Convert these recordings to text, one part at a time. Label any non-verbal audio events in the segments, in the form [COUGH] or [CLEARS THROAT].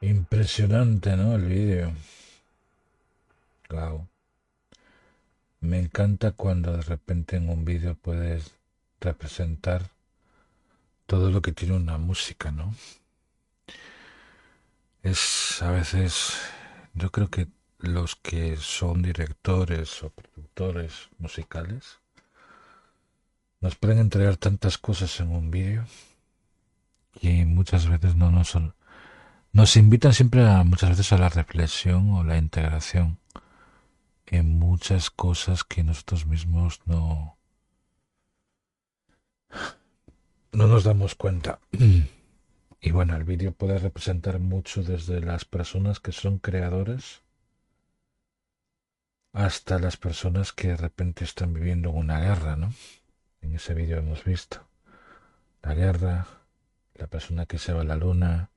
Impresionante, ¿no? El vídeo. Wow. Me encanta cuando de repente en un vídeo puedes representar todo lo que tiene una música, ¿no? Es a veces, yo creo que los que son directores o productores musicales nos pueden entregar tantas cosas en un vídeo y muchas veces no nos son nos invitan siempre a, muchas veces a la reflexión o la integración en muchas cosas que nosotros mismos no no nos damos cuenta. [CLEARS THROAT] Y bueno, el vídeo puede representar mucho desde las personas que son creadoras hasta las personas que de repente están viviendo una guerra, ¿no? En ese vídeo hemos visto la guerra, la persona que se va a la luna,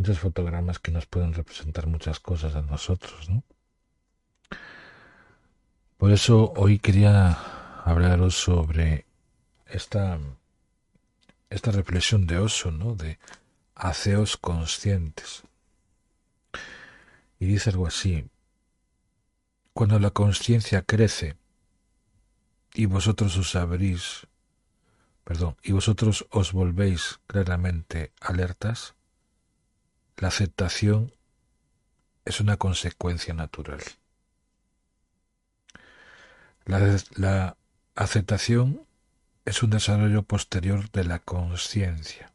muchos fotogramas que nos pueden representar muchas cosas a nosotros, ¿no? Por eso hoy quería hablaros sobre esta, esta reflexión de Oso, ¿no? De haceos conscientes. Y dice algo así, cuando la conciencia crece y vosotros os abrís, perdón, y vosotros os volvéis claramente alertas, la aceptación es una consecuencia natural. La, aceptación es un desarrollo posterior de la conciencia.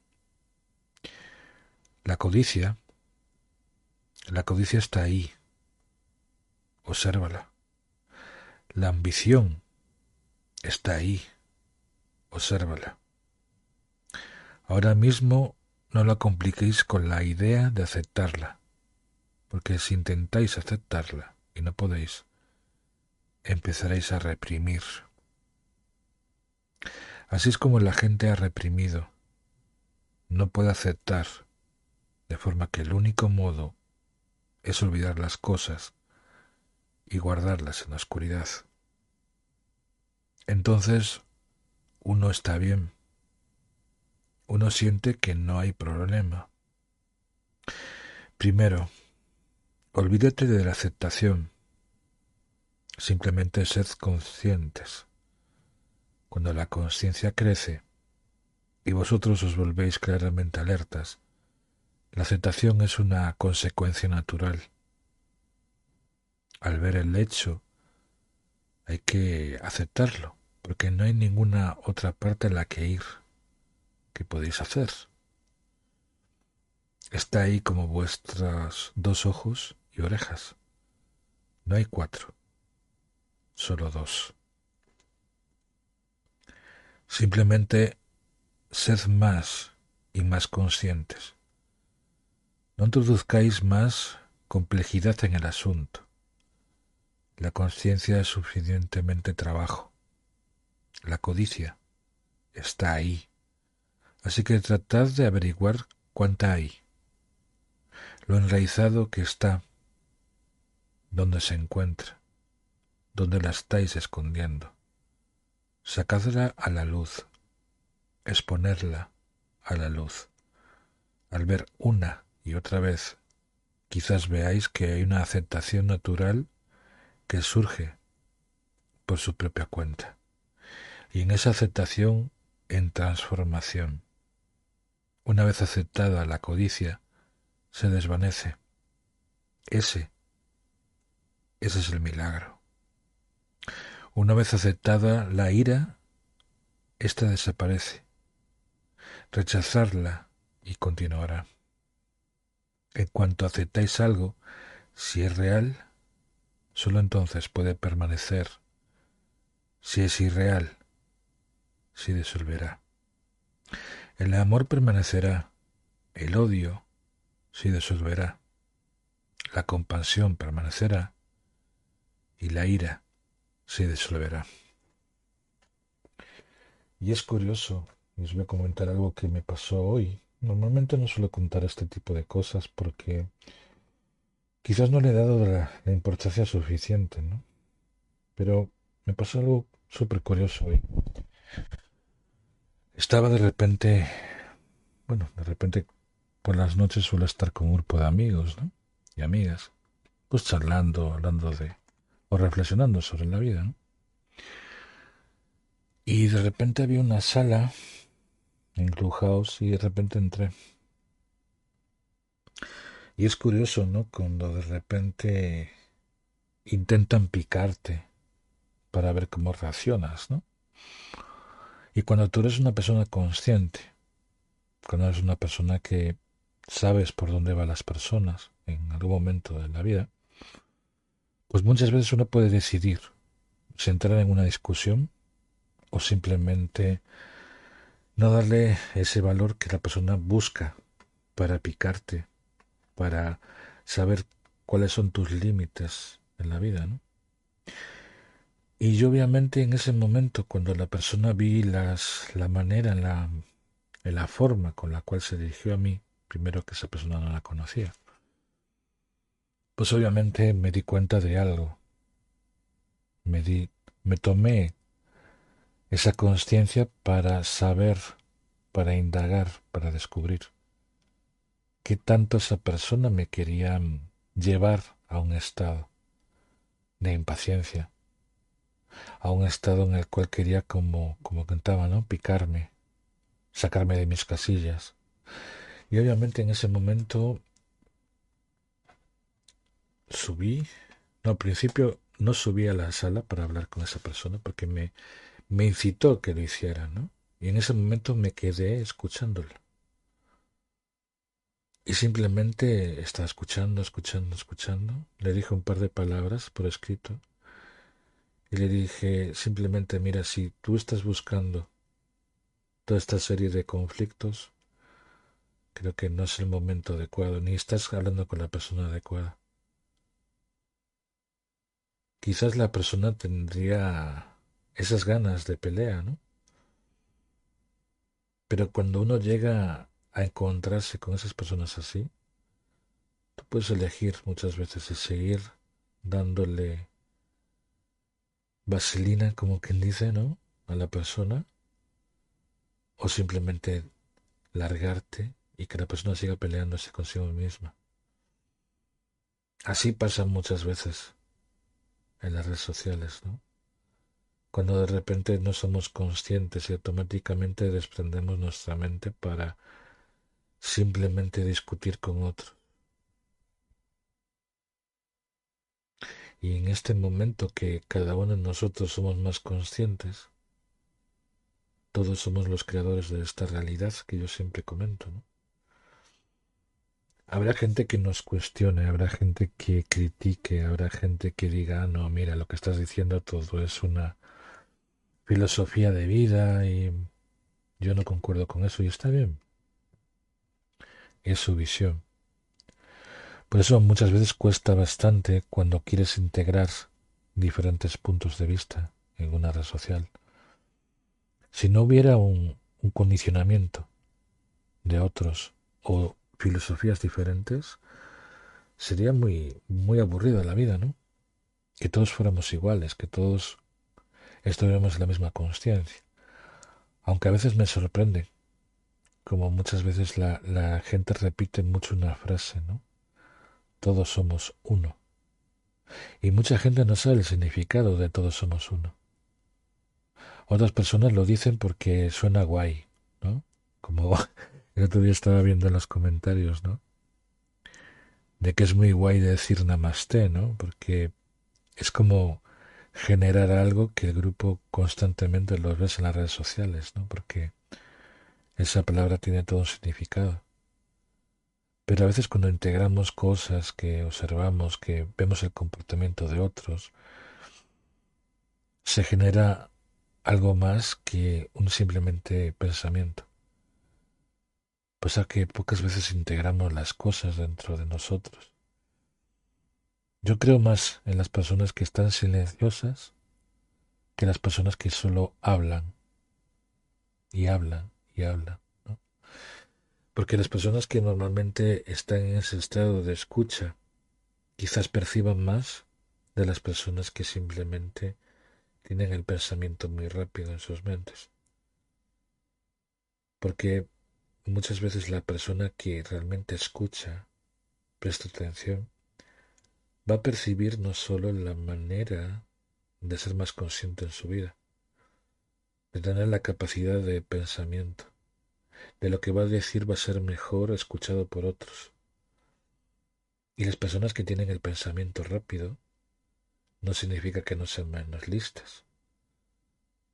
La codicia, la codicia está ahí. Obsérvala. La ambición está ahí. Obsérvala. Ahora mismo no la compliquéis con la idea de aceptarla, porque si intentáis aceptarla y no podéis, empezaréis a reprimir. Así es como la gente ha reprimido. No puede aceptar, de forma que el único modo es olvidar las cosas y guardarlas en la oscuridad. Entonces uno está bien, uno siente que no hay problema. Primero, olvídate de la aceptación. Simplemente sed conscientes. Cuando la conciencia crece y vosotros os volvéis claramente alertas, la aceptación es una consecuencia natural. Al ver el hecho, hay que aceptarlo, porque no hay ninguna otra parte en la que ir. ¿Qué podéis hacer? Está ahí como vuestras dos ojos y orejas. No hay cuatro, solo dos. Simplemente sed más y más conscientes. No introduzcáis más complejidad en el asunto. La conciencia es suficientemente trabajo. La codicia está ahí Así que tratad de averiguar cuánta hay, lo enraizado que está, dónde se encuentra, dónde la estáis escondiendo. Sacadla a la luz, exponerla a la luz. Al ver una y otra vez, quizás veáis que hay una aceptación natural que surge por su propia cuenta. Y en esa aceptación, en transformación, una vez aceptada la codicia, se desvanece. Ese, ese es el milagro. Una vez aceptada la ira, ésta desaparece. Rechazarla y continuará. En cuanto aceptáis algo, si es real, sólo entonces puede permanecer. Si es irreal, se disolverá. El amor permanecerá, el odio se disolverá, la compasión permanecerá y la ira se disolverá. Y es curioso, y os voy a comentar algo que me pasó hoy. Normalmente no suelo contar este tipo de cosas porque quizás no le he dado la, importancia suficiente, ¿no? Pero me pasó algo súper curioso hoy. Estaba de repente, bueno, de repente por las noches suelo estar con un grupo de amigos ¿no? y amigas, pues charlando, hablando de, o reflexionando sobre la vida. ¿no? Y de repente había una sala en Clubhouse y de repente entré. Y es curioso, ¿no? Cuando de repente intentan picarte para ver cómo reaccionas, ¿no? Y cuando tú eres una persona consciente, cuando eres una persona que sabes por dónde van las personas en algún momento de la vida, pues muchas veces uno puede decidir si entrar en una discusión o simplemente no darle ese valor que la persona busca para picarte, para saber cuáles son tus límites en la vida, ¿no? Y yo obviamente en ese momento, cuando la persona vi las, la manera, la, la forma con la cual se dirigió a mí, primero que esa persona no la conocía, pues obviamente me di cuenta de algo. Me di, me tomé esa conciencia para saber, para indagar, para descubrir qué tanto esa persona me quería llevar a un estado de impaciencia, a un estado en el cual quería, como, como cantaba, ¿no? picarme, sacarme de mis casillas. Y obviamente en ese momento subí, no, al principio no subí a la sala para hablar con esa persona porque me, me incitó que lo hiciera, ¿no? Y en ese momento me quedé escuchándolo. Y simplemente estaba escuchando, escuchando, escuchando. Le dije un par de palabras por escrito. Y le dije simplemente, mira, si tú estás buscando toda esta serie de conflictos, creo que no es el momento adecuado, ni estás hablando con la persona adecuada. Quizás la persona tendría esas ganas de pelea, ¿no? Pero cuando uno llega a encontrarse con esas personas así, tú puedes elegir muchas veces si seguir dándole vaselina, como quien dice, ¿no? A la persona, o simplemente largarte y que la persona siga peleándose consigo misma. Así pasa muchas veces en las redes sociales, ¿no? cuando de repente no somos conscientes y automáticamente desprendemos nuestra mente para simplemente discutir con otro. Y en este momento que cada uno de nosotros somos más conscientes, todos somos los creadores de esta realidad que yo siempre comento. ¿no? Habrá gente que nos cuestione, habrá gente que critique, habrá gente que diga, ah, no, mira, lo que estás diciendo todo es una filosofía de vida y yo no concuerdo con eso y está bien. Es su visión. Por eso muchas veces cuesta bastante cuando quieres integrar diferentes puntos de vista en una red social. Si no hubiera un, condicionamiento de otros o filosofías diferentes, sería muy, muy aburrida la vida, ¿no? Que todos fuéramos iguales, que todos estuviéramos en la misma conciencia. Aunque a veces me sorprende, como muchas veces la, la gente repite mucho una frase, ¿no? Todos somos uno. Y mucha gente no sabe el significado de todos somos uno. Otras personas lo dicen porque suena guay, ¿no? Como [LAUGHS] el otro día estaba viendo en los comentarios, ¿no? De que es muy guay decir namaste, ¿no? Porque es como generar algo que el grupo constantemente lo ves en las redes sociales, ¿no? Porque esa palabra tiene todo un significado. Pero a veces cuando integramos cosas que observamos, que vemos el comportamiento de otros, se genera algo más que un simplemente pensamiento. Pues a que pocas veces integramos las cosas dentro de nosotros. Yo creo más en las personas que están silenciosas que las personas que solo hablan y hablan y hablan. Porque las personas que normalmente están en ese estado de escucha quizás perciban más de las personas que simplemente tienen el pensamiento muy rápido en sus mentes. Porque muchas veces la persona que realmente escucha, presta atención, va a percibir no solo la manera de ser más consciente en su vida, de tener la capacidad de pensamiento, de lo que va a decir va a ser mejor escuchado por otros. Y las personas que tienen el pensamiento rápido no significa que no sean menos listas,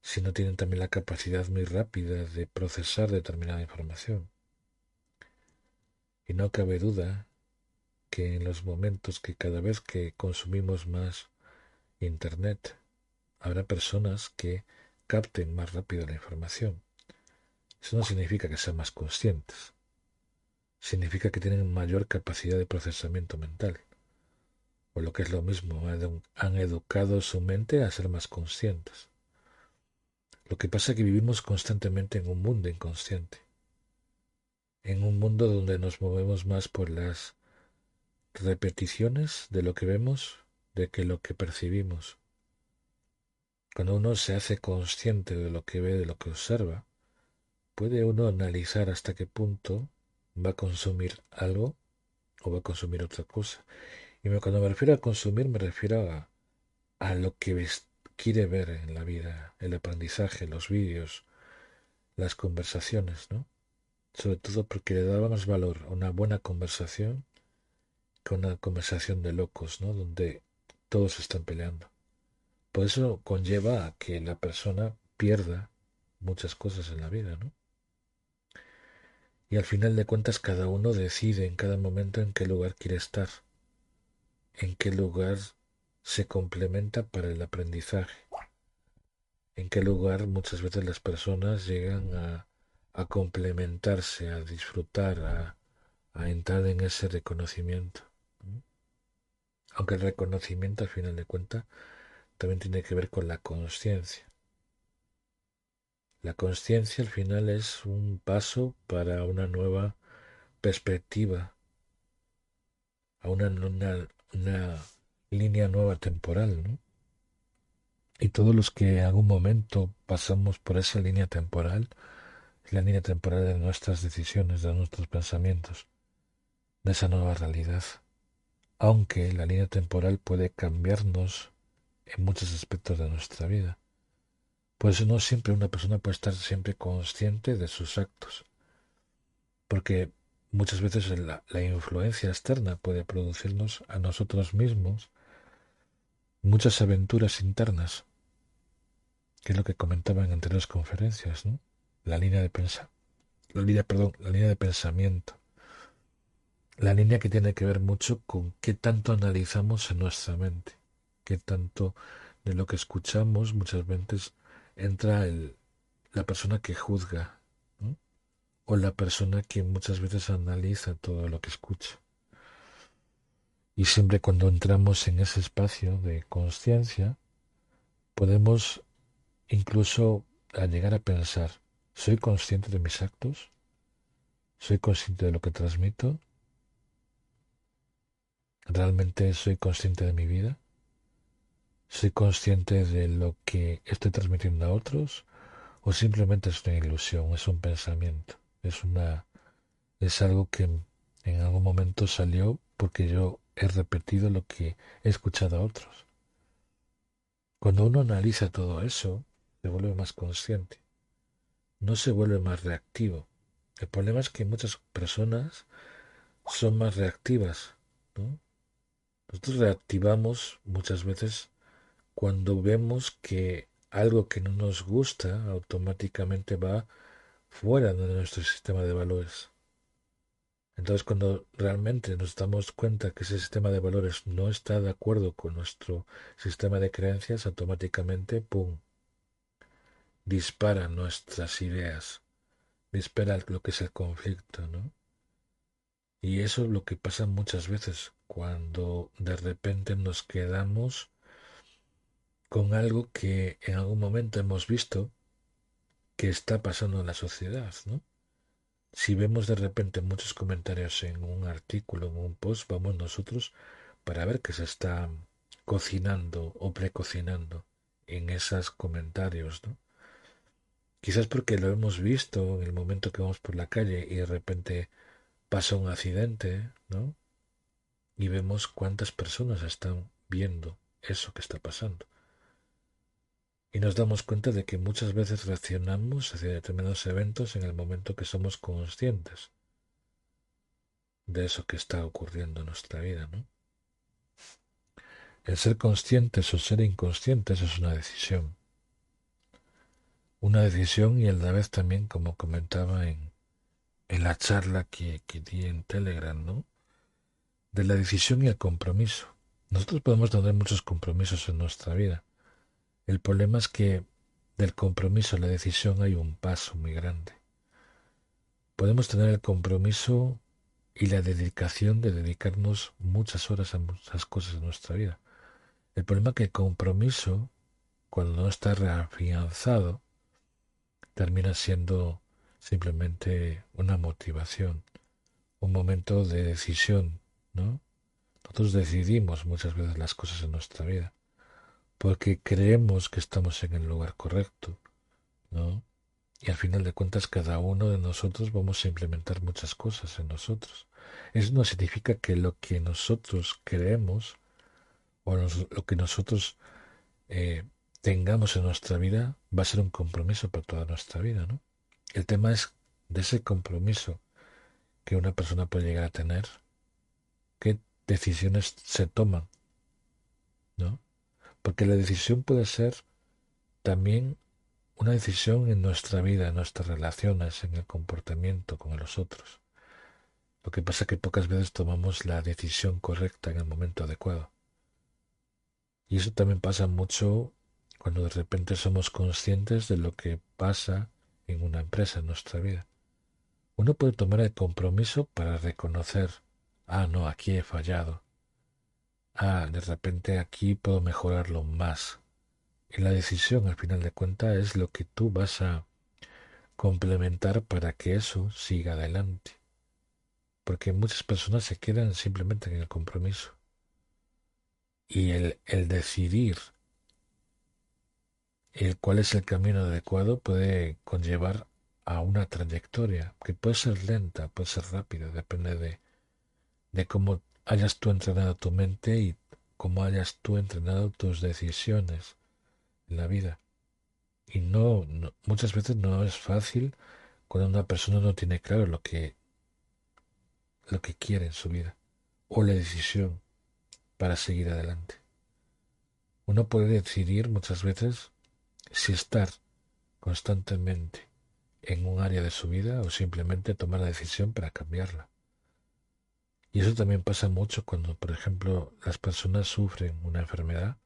sino tienen también la capacidad muy rápida de procesar determinada información. Y no cabe duda que en los momentos que cada vez que consumimos más Internet, habrá personas que capten más rápido la información. Eso no significa que sean más conscientes. Significa que tienen mayor capacidad de procesamiento mental. O lo que es lo mismo, han educado su mente a ser más conscientes. Lo que pasa es que vivimos constantemente en un mundo inconsciente. En un mundo donde nos movemos más por las repeticiones de lo que vemos de que lo que percibimos. Cuando uno se hace consciente de lo que ve, de lo que observa, puede uno analizar hasta qué punto va a consumir algo o va a consumir otra cosa. Y cuando me refiero a consumir me refiero a, a lo que quiere ver en la vida, el aprendizaje, los vídeos, las conversaciones, ¿no? Sobre todo porque le daba más valor a una buena conversación que una conversación de locos, ¿no? Donde todos están peleando. Por eso conlleva a que la persona pierda muchas cosas en la vida, ¿no? Y al final de cuentas cada uno decide en cada momento en qué lugar quiere estar, en qué lugar se complementa para el aprendizaje, en qué lugar muchas veces las personas llegan a, complementarse, a disfrutar, a, a entrar en ese reconocimiento. Aunque el reconocimiento al final de cuentas también tiene que ver con la conciencia. La conciencia al final es un paso para una nueva perspectiva, a una, una, línea nueva temporal, ¿no? Y todos los que en algún momento pasamos por esa línea temporal, la línea temporal de nuestras decisiones, de nuestros pensamientos, de esa nueva realidad. Aunque la línea temporal puede cambiarnos en muchos aspectos de nuestra vida. Por eso no siempre una persona puede estar siempre consciente de sus actos, porque muchas veces la, influencia externa puede producirnos a nosotros mismos muchas aventuras internas, que es lo que comentaba en anteriores conferencias, ¿no? La línea de pensa, la línea, perdón, la línea de pensamiento, la línea que tiene que ver mucho con qué tanto analizamos en nuestra mente que tanto de lo que escuchamos muchas veces entra el, la persona que juzga o la persona que muchas veces analiza todo lo que escucha. Y siempre cuando entramos en ese espacio de conciencia, podemos incluso llegar a pensar, ¿soy consciente de mis actos? ¿Soy consciente de lo que transmito? ¿Realmente soy consciente de mi vida? ¿Soy consciente de lo que estoy transmitiendo a otros? ¿O simplemente es una ilusión, es un pensamiento? Es una es algo que en algún momento salió porque yo he repetido lo que he escuchado a otros. Cuando uno analiza todo eso, se vuelve más consciente. No se vuelve más reactivo. El problema es que muchas personas son más reactivas. Nosotros reactivamos muchas veces cuando vemos que algo que no nos gusta automáticamente va fuera de nuestro sistema de valores. Entonces cuando realmente nos damos cuenta que ese sistema de valores no está de acuerdo con nuestro sistema de creencias, automáticamente, ¡pum!, dispara nuestras ideas, dispara lo que es el conflicto, ¿no? Y eso es lo que pasa muchas veces cuando de repente nos quedamos con algo que en algún momento hemos visto que está pasando en la sociedad, ¿no? Si vemos de repente muchos comentarios en un artículo, en un post, vamos nosotros para ver qué se está cocinando o precocinando en esos comentarios, ¿no? Quizás porque lo hemos visto en el momento que vamos por la calle y de repente pasa un accidente, ¿no? Y vemos cuántas personas están viendo eso que está pasando. Y nos damos cuenta de que muchas veces reaccionamos hacia determinados eventos en el momento que somos conscientes de eso que está ocurriendo en nuestra vida, ¿no? El ser conscientes o ser inconscientes es una decisión. Una decisión y a la vez también, como comentaba en, en la charla que, que di en Telegram, ¿no? De la decisión y el compromiso. Nosotros podemos tener muchos compromisos en nuestra vida. El problema es que del compromiso a la decisión hay un paso muy grande. Podemos tener el compromiso y la dedicación de dedicarnos muchas horas a muchas cosas en nuestra vida. El problema es que el compromiso, cuando no está reafianzado, termina siendo simplemente una motivación, un momento de decisión, ¿no? Nosotros decidimos muchas veces las cosas en nuestra vida porque creemos que estamos en el lugar correcto, ¿no? Y al final de cuentas cada uno de nosotros vamos a implementar muchas cosas en nosotros. Eso no significa que lo que nosotros creemos o lo que nosotros eh, tengamos en nuestra vida va a ser un compromiso para toda nuestra vida, ¿no? El tema es de ese compromiso que una persona puede llegar a tener, qué decisiones se toman, ¿no? Porque la decisión puede ser también una decisión en nuestra vida, en nuestras relaciones, en el comportamiento con los otros. Lo que pasa es que pocas veces tomamos la decisión correcta en el momento adecuado. Y eso también pasa mucho cuando de repente somos conscientes de lo que pasa en una empresa en nuestra vida. Uno puede tomar el compromiso para reconocer, ah, no, aquí he fallado. Ah, de repente aquí puedo mejorarlo más. Y la decisión, al final de cuentas, es lo que tú vas a complementar para que eso siga adelante. Porque muchas personas se quedan simplemente en el compromiso. Y el, el decidir el cuál es el camino adecuado puede conllevar a una trayectoria que puede ser lenta, puede ser rápida, depende de, de cómo hayas tú entrenado tu mente y cómo hayas tú entrenado tus decisiones en la vida. Y no, no, muchas veces no es fácil cuando una persona no tiene claro lo que lo que quiere en su vida o la decisión para seguir adelante. Uno puede decidir muchas veces si estar constantemente en un área de su vida o simplemente tomar la decisión para cambiarla. Y eso también pasa mucho cuando, por ejemplo, las personas sufren una enfermedad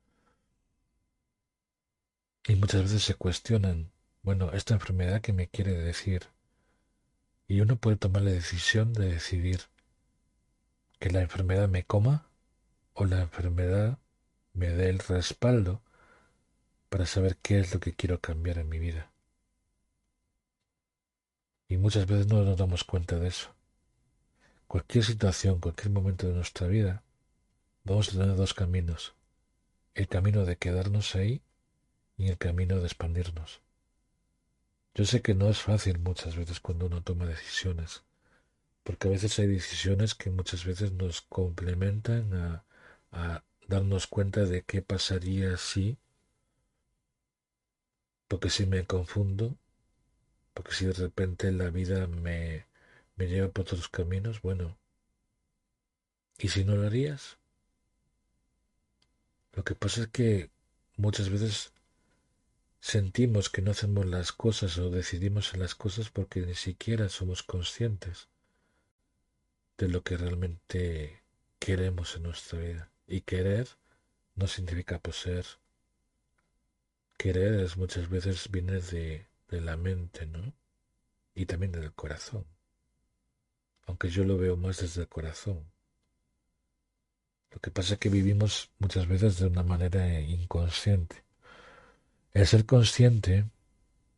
y muchas veces se cuestionan, bueno, esta enfermedad que me quiere decir. Y uno puede tomar la decisión de decidir que la enfermedad me coma o la enfermedad me dé el respaldo para saber qué es lo que quiero cambiar en mi vida. Y muchas veces no nos damos cuenta de eso. Cualquier situación, cualquier momento de nuestra vida, vamos a tener dos caminos. El camino de quedarnos ahí y el camino de expandirnos. Yo sé que no es fácil muchas veces cuando uno toma decisiones, porque a veces hay decisiones que muchas veces nos complementan a, a darnos cuenta de qué pasaría si, porque si me confundo, porque si de repente la vida me, me lleva por otros caminos, bueno, ¿y si no lo harías? Lo que pasa es que muchas veces sentimos que no hacemos las cosas o decidimos en las cosas porque ni siquiera somos conscientes de lo que realmente queremos en nuestra vida. Y querer no significa poseer. Querer es muchas veces viene de, de la mente, ¿no? Y también del corazón. Aunque yo lo veo más desde el corazón. Lo que pasa es que vivimos muchas veces de una manera inconsciente. El ser consciente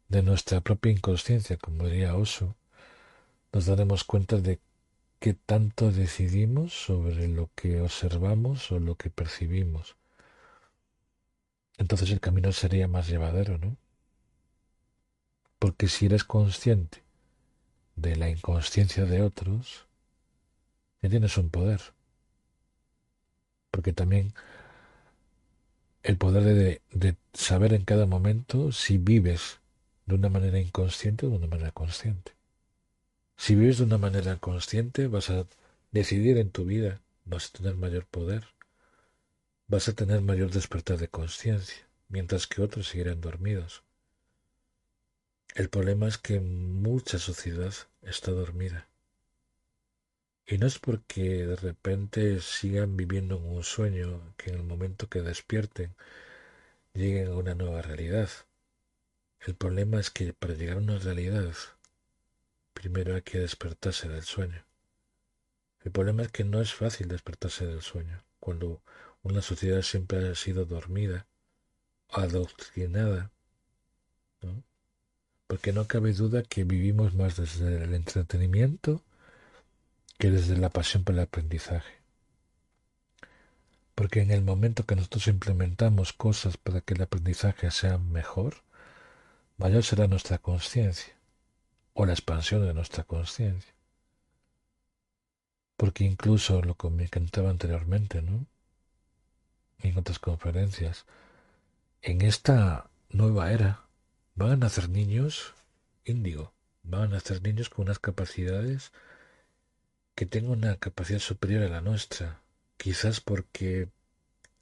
de nuestra propia inconsciencia, como diría Oso, nos daremos cuenta de qué tanto decidimos sobre lo que observamos o lo que percibimos. Entonces el camino sería más llevadero, ¿no? Porque si eres consciente de la inconsciencia de otros, ya tienes un poder. Porque también el poder de, de, saber en cada momento si vives de una manera inconsciente o de una manera consciente. Si vives de una manera consciente, vas a decidir en tu vida, vas a tener mayor poder, vas a tener mayor despertar de conciencia, mientras que otros seguirán dormidos. El problema es que mucha sociedad está dormida. Y no es porque de repente sigan viviendo en un sueño que en el momento que despierten lleguen a una nueva realidad. El problema es que para llegar a una realidad primero hay que despertarse del sueño. El problema es que no es fácil despertarse del sueño cuando una sociedad siempre ha sido dormida, adoctrinada, ¿no? Porque no cabe duda que vivimos más desde el entretenimiento que desde la pasión por el aprendizaje. Porque en el momento que nosotros implementamos cosas para que el aprendizaje sea mejor, mayor será nuestra conciencia o la expansión de nuestra conciencia. Porque incluso lo que me contaba anteriormente, ¿no? En otras conferencias, en esta nueva era van a nacer niños índigo, van a nacer niños con unas capacidades que tengan una capacidad superior a la nuestra, quizás porque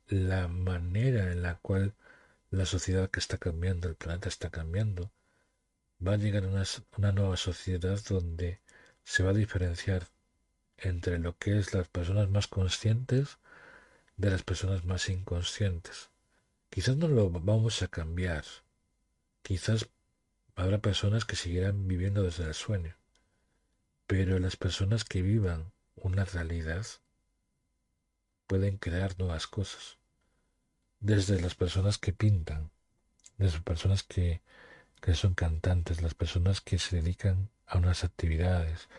la manera en la cual la sociedad que está cambiando, el planeta está cambiando, va a llegar a una, una nueva sociedad donde se va a diferenciar entre lo que es las personas más conscientes de las personas más inconscientes. Quizás no lo vamos a cambiar. Quizás habrá personas que seguirán viviendo desde el sueño. Pero las personas que vivan una realidad pueden crear nuevas cosas. Desde las personas que pintan, desde personas que, que son cantantes, las personas que se dedican a unas actividades,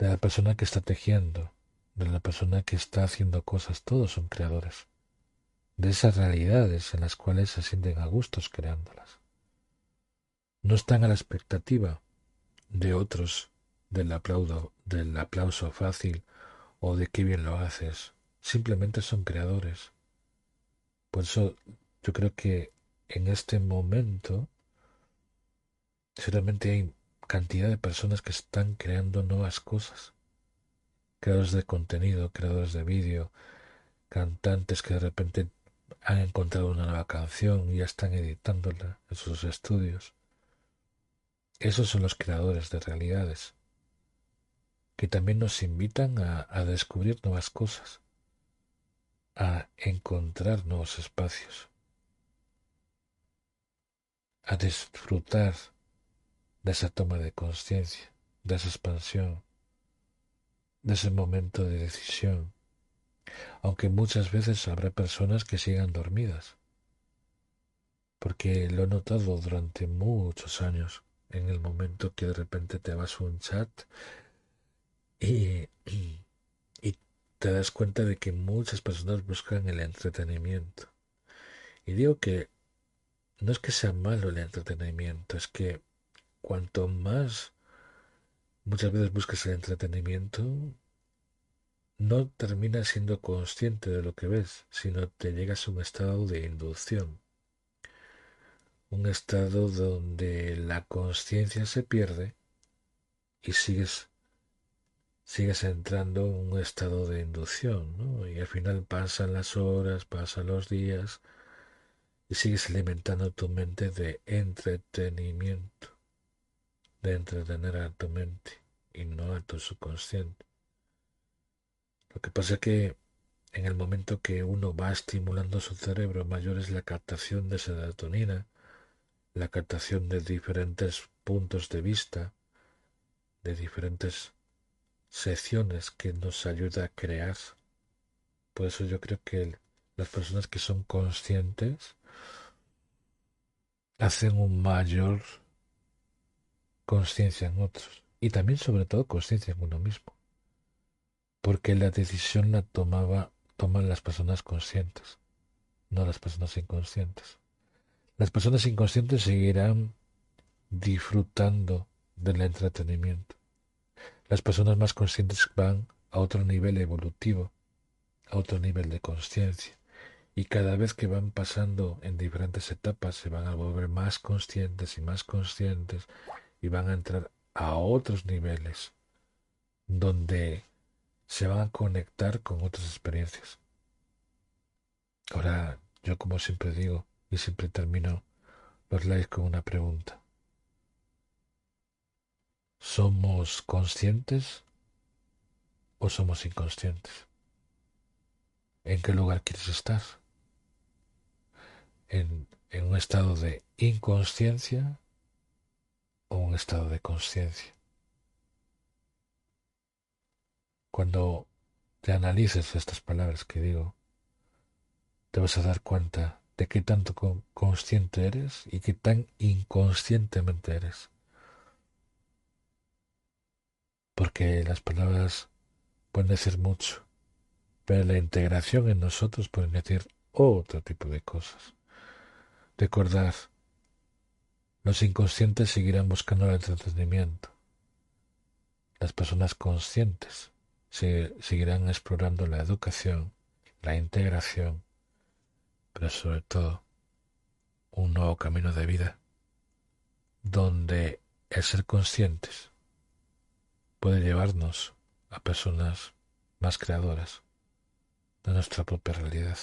de la persona que está tejiendo, de la persona que está haciendo cosas, todos son creadores, de esas realidades en las cuales se sienten a gustos creándolas. No están a la expectativa de otros del aplauso, del aplauso fácil o de qué bien lo haces, simplemente son creadores. Por eso yo creo que en este momento seguramente hay cantidad de personas que están creando nuevas cosas. Creadores de contenido, creadores de vídeo, cantantes que de repente han encontrado una nueva canción y ya están editándola en sus estudios. Esos son los creadores de realidades, que también nos invitan a, descubrir nuevas cosas, a encontrar nuevos espacios, a disfrutar de esa toma de conciencia, de esa expansión, de ese momento de decisión, aunque muchas veces habrá personas que sigan dormidas, porque lo he notado durante muchos años, en el momento que de repente te vas a un chat y, te das cuenta de que muchas personas buscan el entretenimiento. Y digo que no es que sea malo el entretenimiento, es que cuanto más muchas veces buscas el entretenimiento, no terminas siendo consciente de lo que ves, sino te llegas a un estado de inducción, un estado donde la conciencia se pierde y sigues sigues entrando en un estado de inducción, ¿no? Y al final pasan las horas, pasan los días y sigues alimentando tu mente de entretenimiento de entretener a tu mente y no a tu subconsciente. Lo que pasa es que en el momento que uno va estimulando su cerebro, mayor es la captación de serotonina, la captación de diferentes puntos de vista, de diferentes secciones que nos ayuda a crear. Por eso yo creo que las personas que son conscientes hacen un mayor conciencia en otros y también sobre todo conciencia en uno mismo. Porque la decisión la tomaba, toman las personas conscientes, no las personas inconscientes. Las personas inconscientes seguirán disfrutando del entretenimiento. Las personas más conscientes van a otro nivel evolutivo, a otro nivel de conciencia. Y cada vez que van pasando en diferentes etapas se van a volver más conscientes y más conscientes y van a entrar a otros niveles donde se van a conectar con otras experiencias. Ahora, yo como siempre digo y siempre termino los likes con una pregunta. ¿Somos conscientes o somos inconscientes? ¿En qué lugar quieres estar? ¿En, en un estado de inconsciencia o un estado de conciencia? Cuando te analices estas palabras que digo, te vas a dar cuenta de qué tanto consciente eres y qué tan inconscientemente eres. Porque las palabras pueden decir mucho, pero la integración en nosotros puede decir otro tipo de cosas. Recordad, los inconscientes seguirán buscando el entretenimiento. Las personas conscientes seguirán explorando la educación, la integración, pero sobre todo un nuevo camino de vida donde el ser conscientes puede llevarnos a personas más creadoras de nuestra propia realidad.